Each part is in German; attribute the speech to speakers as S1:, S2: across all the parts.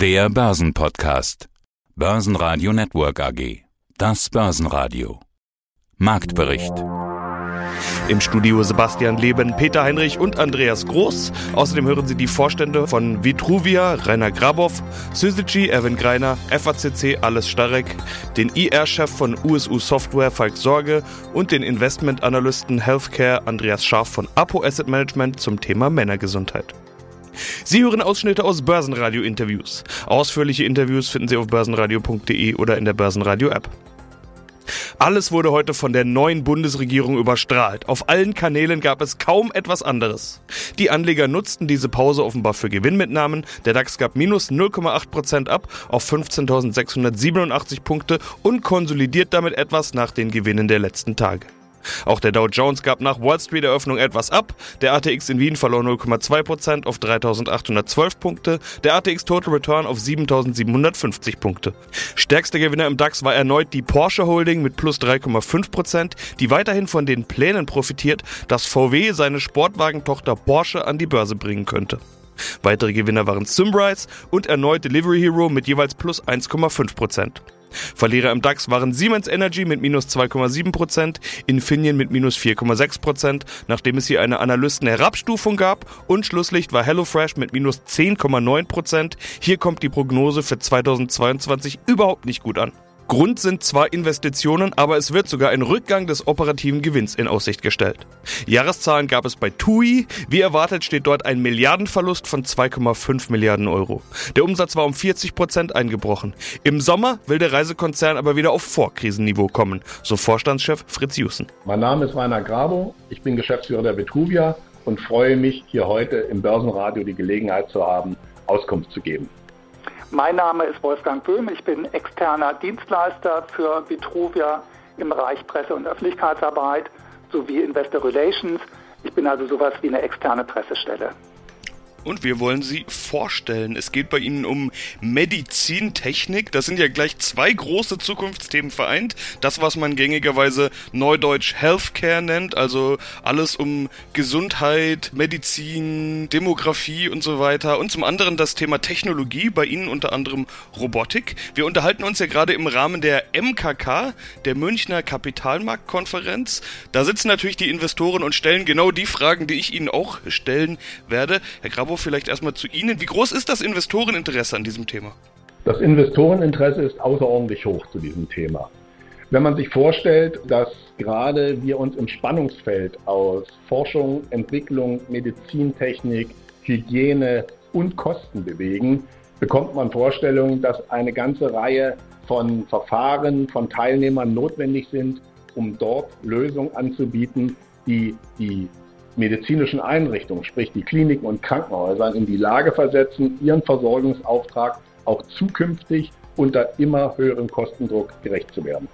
S1: Der Börsenpodcast. Börsenradio Network AG. Das Börsenradio. Marktbericht.
S2: Im Studio Sebastian Leben, Peter Heinrich und Andreas Groß. Außerdem hören Sie die Vorstände von Vitruvia, Rainer Grabow, Syzygy, Erwin Greiner, FACC, Alles Starek, den IR-Chef von USU Software, Falk Sorge und den Investmentanalysten Healthcare, Andreas Scharf von Apo Asset Management zum Thema Männergesundheit. Sie hören Ausschnitte aus Börsenradio-Interviews. Ausführliche Interviews finden Sie auf börsenradio.de oder in der Börsenradio-App. Alles wurde heute von der neuen Bundesregierung überstrahlt. Auf allen Kanälen gab es kaum etwas anderes. Die Anleger nutzten diese Pause offenbar für Gewinnmitnahmen. Der DAX gab minus 0,8% ab auf 15.687 Punkte und konsolidiert damit etwas nach den Gewinnen der letzten Tage. Auch der Dow Jones gab nach Wall Street Eröffnung etwas ab. Der ATX in Wien verlor 0,2% auf 3.812 Punkte, der ATX Total Return auf 7.750 Punkte. Stärkster Gewinner im DAX war erneut die Porsche Holding mit plus 3,5%, die weiterhin von den Plänen profitiert, dass VW seine Sportwagentochter Porsche an die Börse bringen könnte. Weitere Gewinner waren Symrise und erneut Delivery Hero mit jeweils plus 1,5%. Verlierer im DAX waren Siemens Energy mit minus 2,7%, Infineon mit minus 4,6%, nachdem es hier eine Analysten-Herabstufung gab und Schlusslicht war HelloFresh mit minus 10,9%. Hier kommt die Prognose für 2022 überhaupt nicht gut an. Grund sind zwar Investitionen, aber es wird sogar ein Rückgang des operativen Gewinns in Aussicht gestellt. Jahreszahlen gab es bei TUI. Wie erwartet steht dort ein Milliardenverlust von 2,5 Milliarden Euro. Der Umsatz war um 40 Prozent eingebrochen. Im Sommer will der Reisekonzern aber wieder auf Vorkrisenniveau kommen, so Vorstandschef Fritz Jussen.
S3: Mein Name ist Rainer Grabo, ich bin Geschäftsführer der Vitruvia und freue mich, hier heute im Börsenradio die Gelegenheit zu haben, Auskunft zu geben.
S4: Mein Name ist Wolfgang Böhm. Ich bin externer Dienstleister für Vitruvia im Bereich Presse- und Öffentlichkeitsarbeit sowie Investor Relations. Ich bin also sowas wie eine externe Pressestelle
S2: und wir wollen sie vorstellen. Es geht bei Ihnen um Medizintechnik. Das sind ja gleich zwei große Zukunftsthemen vereint. Das, was man gängigerweise neudeutsch Healthcare nennt, also alles um Gesundheit, Medizin, Demografie und so weiter. Und zum anderen das Thema Technologie, bei Ihnen unter anderem Robotik. Wir unterhalten uns ja gerade im Rahmen der MKK, der Münchner Kapitalmarktkonferenz. Da sitzen natürlich die Investoren und stellen genau die Fragen, die ich Ihnen auch stellen werde. Herr Grabo, vielleicht erstmal zu Ihnen. Wie groß ist das Investoreninteresse an diesem Thema?
S3: Das Investoreninteresse ist außerordentlich hoch zu diesem Thema. Wenn man sich vorstellt, dass gerade wir uns im Spannungsfeld aus Forschung, Entwicklung, Medizintechnik, Hygiene und Kosten bewegen, bekommt man Vorstellungen, dass eine ganze Reihe von Verfahren, von Teilnehmern notwendig sind, um dort Lösungen anzubieten, die die medizinischen Einrichtungen, sprich die Kliniken und Krankenhäuser, in die Lage versetzen, ihren Versorgungsauftrag auch zukünftig unter immer höherem Kostendruck gerecht zu werden.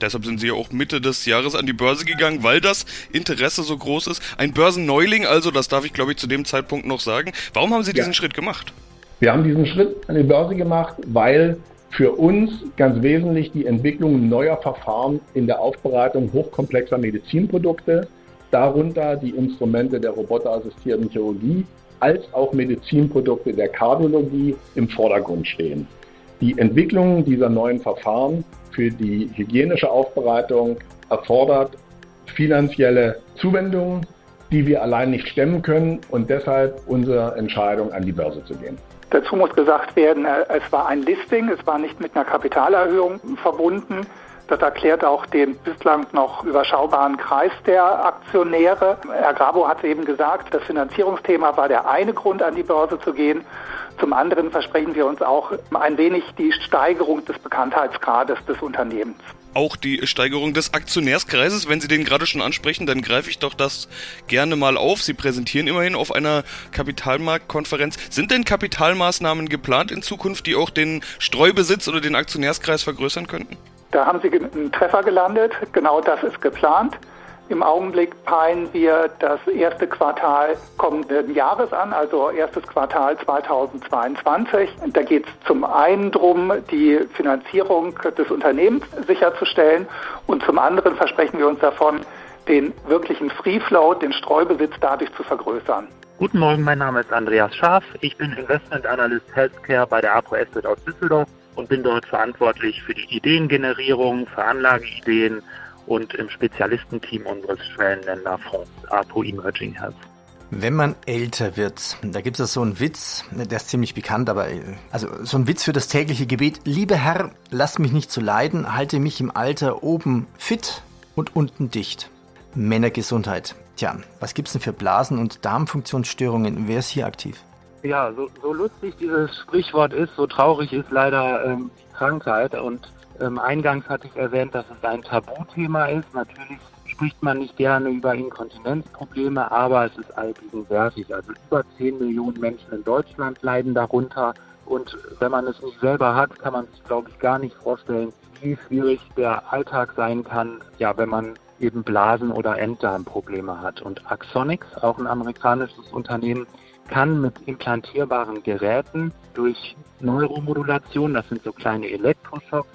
S2: Deshalb sind Sie ja auch Mitte des Jahres an die Börse gegangen, weil das Interesse so groß ist. Ein Börsenneuling also, das darf ich glaube ich zu dem Zeitpunkt noch sagen. Warum haben Sie diesen ja. Schritt gemacht?
S3: Wir haben diesen Schritt an die Börse gemacht, weil für uns ganz wesentlich die Entwicklung neuer Verfahren in der Aufbereitung hochkomplexer Medizinprodukte darunter die Instrumente der roboterassistierten Chirurgie als auch Medizinprodukte der Kardiologie im Vordergrund stehen. Die Entwicklung dieser neuen Verfahren für die hygienische Aufbereitung erfordert finanzielle Zuwendungen, die wir allein nicht stemmen können und deshalb unsere Entscheidung an die Börse zu gehen.
S4: Dazu muss gesagt werden, äh, es war ein Listing, es war nicht mit einer Kapitalerhöhung verbunden. Das erklärt auch den bislang noch überschaubaren Kreis der Aktionäre. Herr Grabo hat eben gesagt, das Finanzierungsthema war der eine Grund, an die Börse zu gehen. Zum anderen versprechen wir uns auch ein wenig die Steigerung des Bekanntheitsgrades des Unternehmens
S2: auch die Steigerung des Aktionärskreises. Wenn Sie den gerade schon ansprechen, dann greife ich doch das gerne mal auf. Sie präsentieren immerhin auf einer Kapitalmarktkonferenz. Sind denn Kapitalmaßnahmen geplant in Zukunft, die auch den Streubesitz oder den Aktionärskreis vergrößern könnten?
S4: Da haben Sie einen Treffer gelandet. Genau das ist geplant. Im Augenblick peilen wir das erste Quartal kommenden Jahres an, also erstes Quartal 2022. Da geht es zum einen darum, die Finanzierung des Unternehmens sicherzustellen und zum anderen versprechen wir uns davon, den wirklichen Free Float, den Streubesitz dadurch zu vergrößern.
S5: Guten Morgen, mein Name ist Andreas Schaaf. Ich bin Investment Analyst Healthcare bei der APO Asset aus Düsseldorf und bin dort verantwortlich für die Ideengenerierung, für Anlageideen und im Spezialistenteam unseres Schwellenländerfonds APO Emerging Health.
S6: Wenn man älter wird, da gibt es so einen Witz, der ist ziemlich bekannt, aber also so ein Witz für das tägliche Gebet. Lieber Herr, lass mich nicht zu leiden, halte mich im Alter oben fit und unten dicht. Männergesundheit. Tja, was gibt's denn für Blasen- und Darmfunktionsstörungen? Wer ist hier aktiv?
S5: Ja, so, so lustig dieses Sprichwort ist, so traurig ist leider ähm, die Krankheit. Und ähm, eingangs hatte ich erwähnt, dass es ein Tabuthema ist. Natürlich spricht man nicht gerne über Inkontinenzprobleme, aber es ist allgegenwärtig. Also über 10 Millionen Menschen in Deutschland leiden darunter. Und wenn man es nicht selber hat, kann man sich, glaube ich, gar nicht vorstellen, wie schwierig der Alltag sein kann, ja, wenn man eben Blasen- oder Enddarmprobleme hat. Und Axonics, auch ein amerikanisches Unternehmen, kann mit implantierbaren Geräten durch Neuromodulation, das sind so kleine Elektroschocks,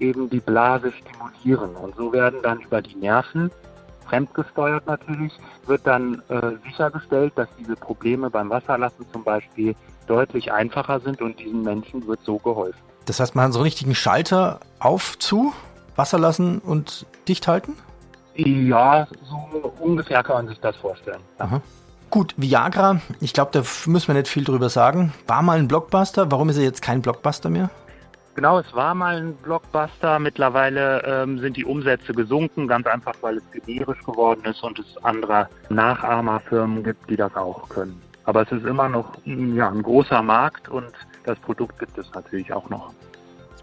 S5: eben die Blase stimulieren. Und so werden dann über die Nerven, fremdgesteuert natürlich, wird dann äh, sichergestellt, dass diese Probleme beim Wasserlassen zum Beispiel deutlich einfacher sind und diesen Menschen wird so geholfen.
S6: Das heißt, man hat so einen richtigen Schalter auf, zu, Wasser lassen und dicht halten?
S5: Ja, so ungefähr kann man sich das vorstellen.
S6: Ja. Gut, Viagra, ich glaube, da müssen wir nicht viel drüber sagen. War mal ein Blockbuster, warum ist er jetzt kein Blockbuster mehr?
S5: Genau, es war mal ein Blockbuster. Mittlerweile ähm, sind die Umsätze gesunken, ganz einfach, weil es generisch geworden ist und es andere Nachahmerfirmen gibt, die das auch können. Aber es ist immer noch ja, ein großer Markt und das Produkt gibt es natürlich auch noch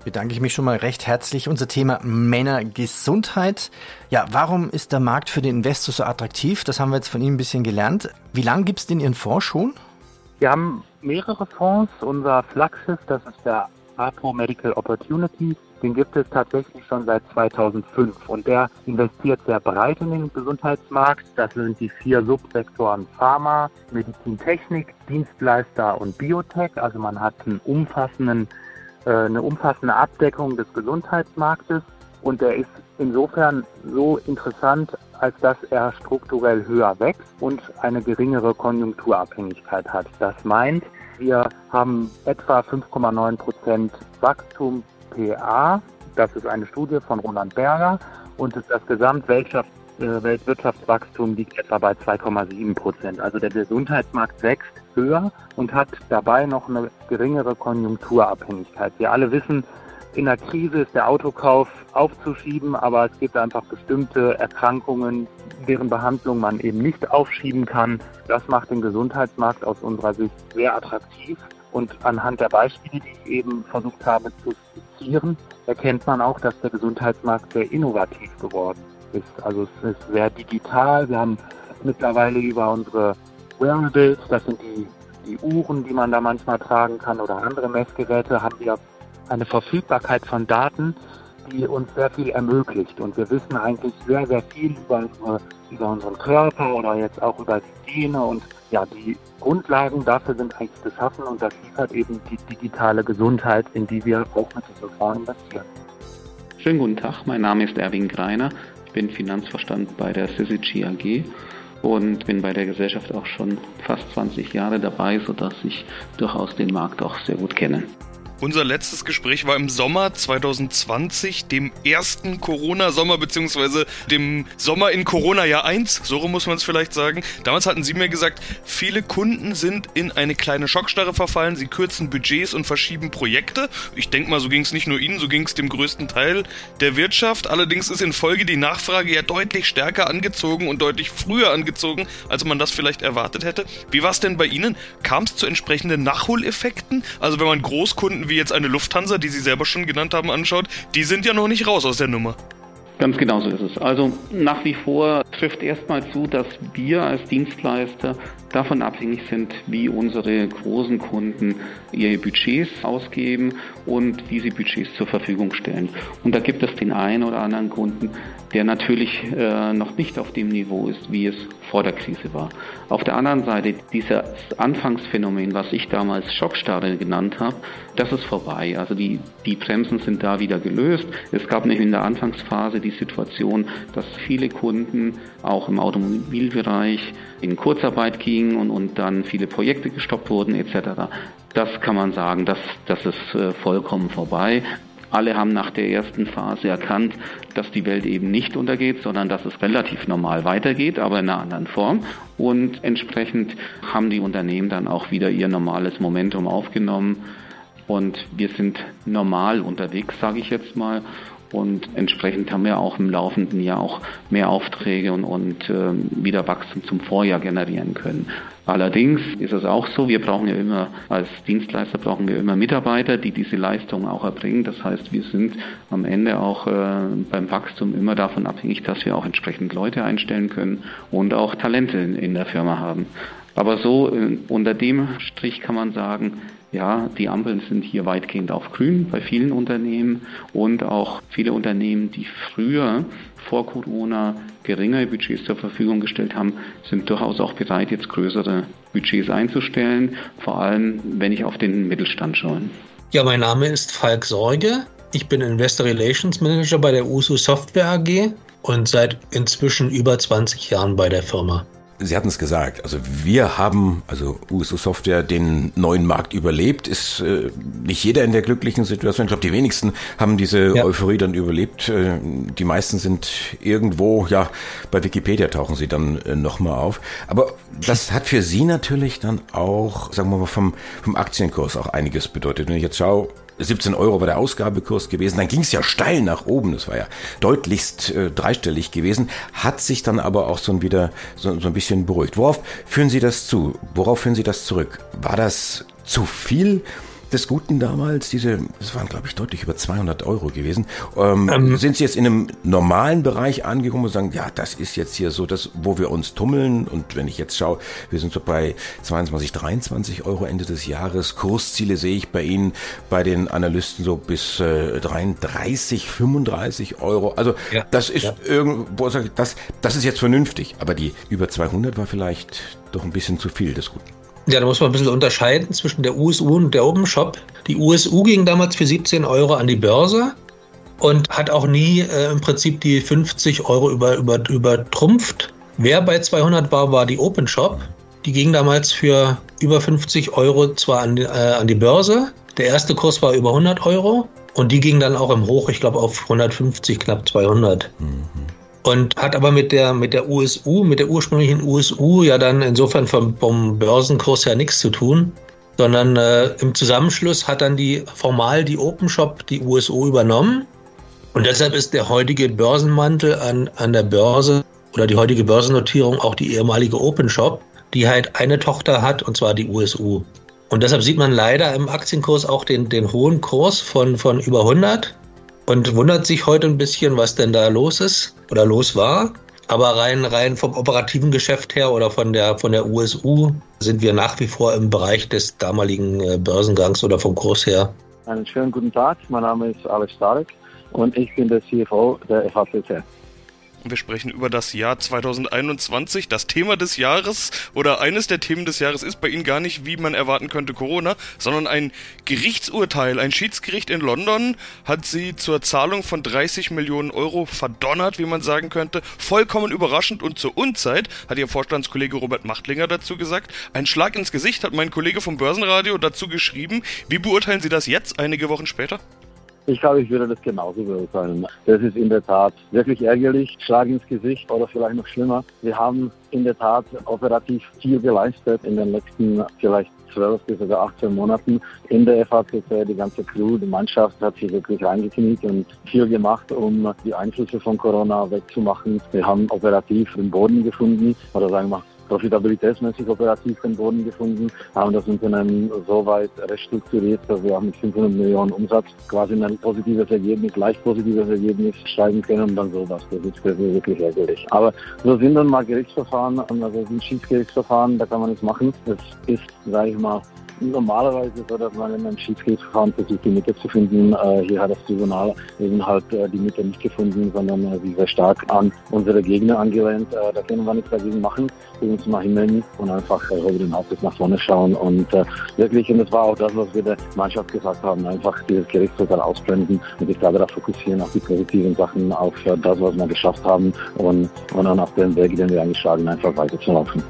S6: bedanke ich mich schon mal recht herzlich. Unser Thema Männergesundheit. Ja, warum ist der Markt für den Investor so attraktiv? Das haben wir jetzt von Ihnen ein bisschen gelernt. Wie lange gibt es denn Ihren Fonds schon?
S5: Wir haben mehrere Fonds. Unser Flaggschiff, das ist der APO Medical Opportunity. Den gibt es tatsächlich schon seit 2005 und der investiert sehr breit in den Gesundheitsmarkt. Das sind die vier Subsektoren Pharma, Medizintechnik, Dienstleister und Biotech. Also man hat einen umfassenden eine umfassende Abdeckung des Gesundheitsmarktes und der ist insofern so interessant, als dass er strukturell höher wächst und eine geringere Konjunkturabhängigkeit hat. Das meint, wir haben etwa 5,9 Prozent Wachstum PA. Das ist eine Studie von Roland Berger und das Gesamtwirtschafts äh, liegt etwa bei 2,7 Prozent. Also der Gesundheitsmarkt wächst höher und hat dabei noch eine geringere Konjunkturabhängigkeit. Wir alle wissen, in der Krise ist der Autokauf aufzuschieben, aber es gibt einfach bestimmte Erkrankungen, deren Behandlung man eben nicht aufschieben kann. Das macht den Gesundheitsmarkt aus unserer Sicht sehr attraktiv. Und anhand der Beispiele, die ich eben versucht habe zu skizzieren, erkennt man auch, dass der Gesundheitsmarkt sehr innovativ geworden ist. Also es ist sehr digital. Wir haben mittlerweile über unsere Wearables, das sind die, die Uhren, die man da manchmal tragen kann oder andere Messgeräte, haben wir eine Verfügbarkeit von Daten, die uns sehr viel ermöglicht. Und wir wissen eigentlich sehr, sehr viel über, über unseren Körper oder jetzt auch über die Gene. Und ja, die Grundlagen dafür sind eigentlich geschaffen und das liefert eben die digitale Gesundheit, in die wir auch mit diesem Fonds investieren.
S7: Schönen guten Tag, mein Name ist Erwin Greiner. Ich bin Finanzverstand bei der Syzygy AG und bin bei der Gesellschaft auch schon fast 20 Jahre dabei, sodass ich durchaus den Markt auch sehr gut kenne.
S2: Unser letztes Gespräch war im Sommer 2020, dem ersten Corona-Sommer, beziehungsweise dem Sommer in Corona-Jahr 1, so muss man es vielleicht sagen. Damals hatten Sie mir gesagt, viele Kunden sind in eine kleine Schockstarre verfallen, sie kürzen Budgets und verschieben Projekte. Ich denke mal, so ging es nicht nur Ihnen, so ging es dem größten Teil der Wirtschaft. Allerdings ist in Folge die Nachfrage ja deutlich stärker angezogen und deutlich früher angezogen, als man das vielleicht erwartet hätte. Wie war es denn bei Ihnen? Kam es zu entsprechenden Nachholeffekten? Also wenn man Großkunden wie jetzt eine Lufthansa, die Sie selber schon genannt haben, anschaut, die sind ja noch nicht raus aus der Nummer.
S7: Ganz genau so ist es. Also nach wie vor trifft erstmal zu, dass wir als Dienstleister davon abhängig sind, wie unsere großen Kunden ihre Budgets ausgeben und wie sie Budgets zur Verfügung stellen. Und da gibt es den einen oder anderen Kunden, der natürlich äh, noch nicht auf dem Niveau ist, wie es vor der Krise war. Auf der anderen Seite, dieses Anfangsphänomen, was ich damals Schockstarre genannt habe, das ist vorbei. Also die, die Bremsen sind da wieder gelöst. Es gab nicht in der Anfangsphase die Situation, dass viele Kunden auch im Automobilbereich in Kurzarbeit gingen und, und dann viele Projekte gestoppt wurden etc. Das kann man sagen, das, das ist äh, vollkommen vorbei. Alle haben nach der ersten Phase erkannt, dass die Welt eben nicht untergeht, sondern dass es relativ normal weitergeht, aber in einer anderen Form. Und entsprechend haben die Unternehmen dann auch wieder ihr normales Momentum aufgenommen. Und wir sind normal unterwegs, sage ich jetzt mal. Und entsprechend haben wir auch im laufenden Jahr auch mehr Aufträge und, und äh, wieder Wachstum zum Vorjahr generieren können. Allerdings ist es auch so, wir brauchen ja immer, als Dienstleister brauchen wir immer Mitarbeiter, die diese Leistung auch erbringen. Das heißt, wir sind am Ende auch äh, beim Wachstum immer davon abhängig, dass wir auch entsprechend Leute einstellen können und auch Talente in, in der Firma haben. Aber so äh, unter dem Strich kann man sagen, ja, die Ampeln sind hier weitgehend auf grün bei vielen Unternehmen und auch viele Unternehmen, die früher vor Corona geringere Budgets zur Verfügung gestellt haben, sind durchaus auch bereit, jetzt größere Budgets einzustellen, vor allem wenn ich auf den Mittelstand schaue.
S8: Ja, mein Name ist Falk Sorge. Ich bin Investor Relations Manager bei der USU Software AG und seit inzwischen über 20 Jahren bei der Firma.
S9: Sie hatten es gesagt, also wir haben, also USO Software, den neuen Markt überlebt. Ist äh, nicht jeder in der glücklichen Situation. Ich glaube, die wenigsten haben diese ja. Euphorie dann überlebt. Äh, die meisten sind irgendwo, ja, bei Wikipedia tauchen sie dann äh, nochmal auf. Aber das hat für Sie natürlich dann auch, sagen wir mal, vom, vom Aktienkurs auch einiges bedeutet. Wenn ich jetzt schaue, 17 Euro war der Ausgabekurs gewesen. Dann ging es ja steil nach oben. Das war ja deutlichst äh, dreistellig gewesen. Hat sich dann aber auch so wieder so, so ein bisschen beruhigt. Worauf führen Sie das zu? Worauf führen Sie das zurück? War das zu viel? Des Guten damals, diese, das waren glaube ich deutlich über 200 Euro gewesen. Ähm, ähm, sind Sie jetzt in einem normalen Bereich angekommen und sagen, ja, das ist jetzt hier so das, wo wir uns tummeln und wenn ich jetzt schaue, wir sind so bei 22, 23 Euro Ende des Jahres. Kursziele sehe ich bei Ihnen, bei den Analysten so bis äh, 33, 35 Euro. Also ja, das ist ja. irgendwo, das, das ist jetzt vernünftig, aber die über 200 war vielleicht doch ein bisschen zu viel des Guten.
S8: Ja, da muss man ein bisschen unterscheiden zwischen der USU und der Open Shop. Die USU ging damals für 17 Euro an die Börse und hat auch nie äh, im Prinzip die 50 Euro über, über, übertrumpft. Wer bei 200 war, war die Open Shop. Die ging damals für über 50 Euro zwar an die, äh, an die Börse. Der erste Kurs war über 100 Euro und die ging dann auch im Hoch, ich glaube, auf 150, knapp 200. Mhm und hat aber mit der, mit der USU, mit der ursprünglichen USU ja dann insofern vom, vom Börsenkurs ja nichts zu tun, sondern äh, im Zusammenschluss hat dann die formal die Open Shop die USU übernommen und deshalb ist der heutige Börsenmantel an, an der Börse oder die heutige Börsennotierung auch die ehemalige Open Shop, die halt eine Tochter hat und zwar die USU. Und deshalb sieht man leider im Aktienkurs auch den, den hohen Kurs von, von über 100 und wundert sich heute ein bisschen, was denn da los ist oder los war. Aber rein, rein vom operativen Geschäft her oder von der, von der USU sind wir nach wie vor im Bereich des damaligen äh, Börsengangs oder vom Kurs her.
S10: Einen schönen guten Tag. Mein Name ist Alex Starek und ich bin der CFO der FACC.
S2: Wir sprechen über das Jahr 2021. Das Thema des Jahres oder eines der Themen des Jahres ist bei Ihnen gar nicht, wie man erwarten könnte, Corona, sondern ein Gerichtsurteil. Ein Schiedsgericht in London hat Sie zur Zahlung von 30 Millionen Euro verdonnert, wie man sagen könnte. Vollkommen überraschend und zur Unzeit, hat Ihr Vorstandskollege Robert Machtlinger dazu gesagt. Ein Schlag ins Gesicht hat mein Kollege vom Börsenradio dazu geschrieben. Wie beurteilen Sie das jetzt, einige Wochen später?
S10: Ich glaube, ich würde das genauso beurteilen. Das ist in der Tat wirklich ärgerlich, Schlag ins Gesicht oder vielleicht noch schlimmer. Wir haben in der Tat operativ viel geleistet in den letzten vielleicht 12 bis sogar 18 Monaten in der FACC. Die ganze Crew, die Mannschaft hat sich wirklich reingekniet und viel gemacht, um die Einflüsse von Corona wegzumachen. Wir haben operativ den Boden gefunden oder sagen wir profitabilitätsmäßig operativ den Boden gefunden, haben das Unternehmen so weit restrukturiert, dass wir auch mit 500 Millionen Umsatz quasi ein positives Ergebnis, leicht positives Ergebnis schreiben können und dann sowas. Das ist, wirklich ärgerlich. Aber so sind dann mal Gerichtsverfahren, also sind Schiedsgerichtsverfahren, da kann man nichts machen. Das ist, sage ich mal, normalerweise so, dass man in einem Schiedsgerichtsverfahren versucht, die Mitte zu finden. Äh, hier hat das Tribunal eben halt äh, die Mitte nicht gefunden, sondern äh, sie sehr stark an unsere Gegner angelehnt. Äh, da können wir nichts dagegen machen. Wir müssen mal himmeln und einfach über den Hauptsitz nach vorne schauen. Und wirklich, und das war auch das, was wir der Mannschaft gesagt haben, einfach dieses Gerichtsurteil ausblenden und sich da darauf fokussieren, auf die positiven Sachen, auf das, was wir geschafft haben und, und dann auf den Weg, den wir eingeschlagen einfach weiterzulaufen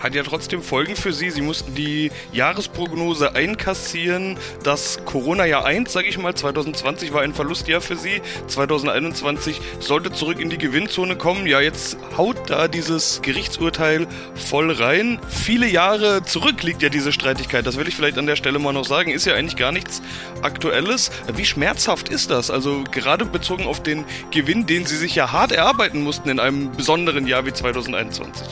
S2: hat ja trotzdem Folgen für Sie. Sie mussten die Jahresprognose einkassieren. Das Corona-Jahr 1, sage ich mal, 2020 war ein Verlustjahr für Sie. 2021 sollte zurück in die Gewinnzone kommen. Ja, jetzt haut da dieses Gerichtsurteil voll rein. Viele Jahre zurück liegt ja diese Streitigkeit. Das will ich vielleicht an der Stelle mal noch sagen. Ist ja eigentlich gar nichts Aktuelles. Wie schmerzhaft ist das? Also gerade bezogen auf den Gewinn, den Sie sich ja hart erarbeiten mussten in einem besonderen Jahr wie 2021.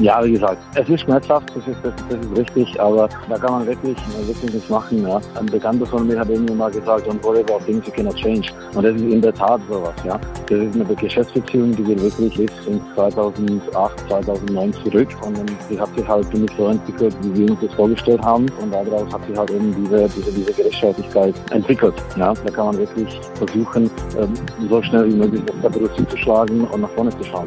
S10: Ja, wie gesagt, es ist schmerzhaft, das ist, das, das ist richtig, aber da kann man wirklich, wirklich nichts machen. Ja. Ein Bekannter von mir hat irgendwann mal gesagt, worry about things you cannot change. Und das ist in der Tat sowas. Ja. Das ist eine Geschäftsbeziehung, die geht wirklich bis in 2008, 2009 zurück. Und die hat sich halt nicht so entwickelt, wie wir uns das vorgestellt haben. Und daraus hat sich halt eben diese, diese, diese Gerechtigkeit entwickelt. Ja. Da kann man wirklich versuchen, ähm, so schnell wie möglich das Kapitel zu schlagen und nach vorne zu schauen.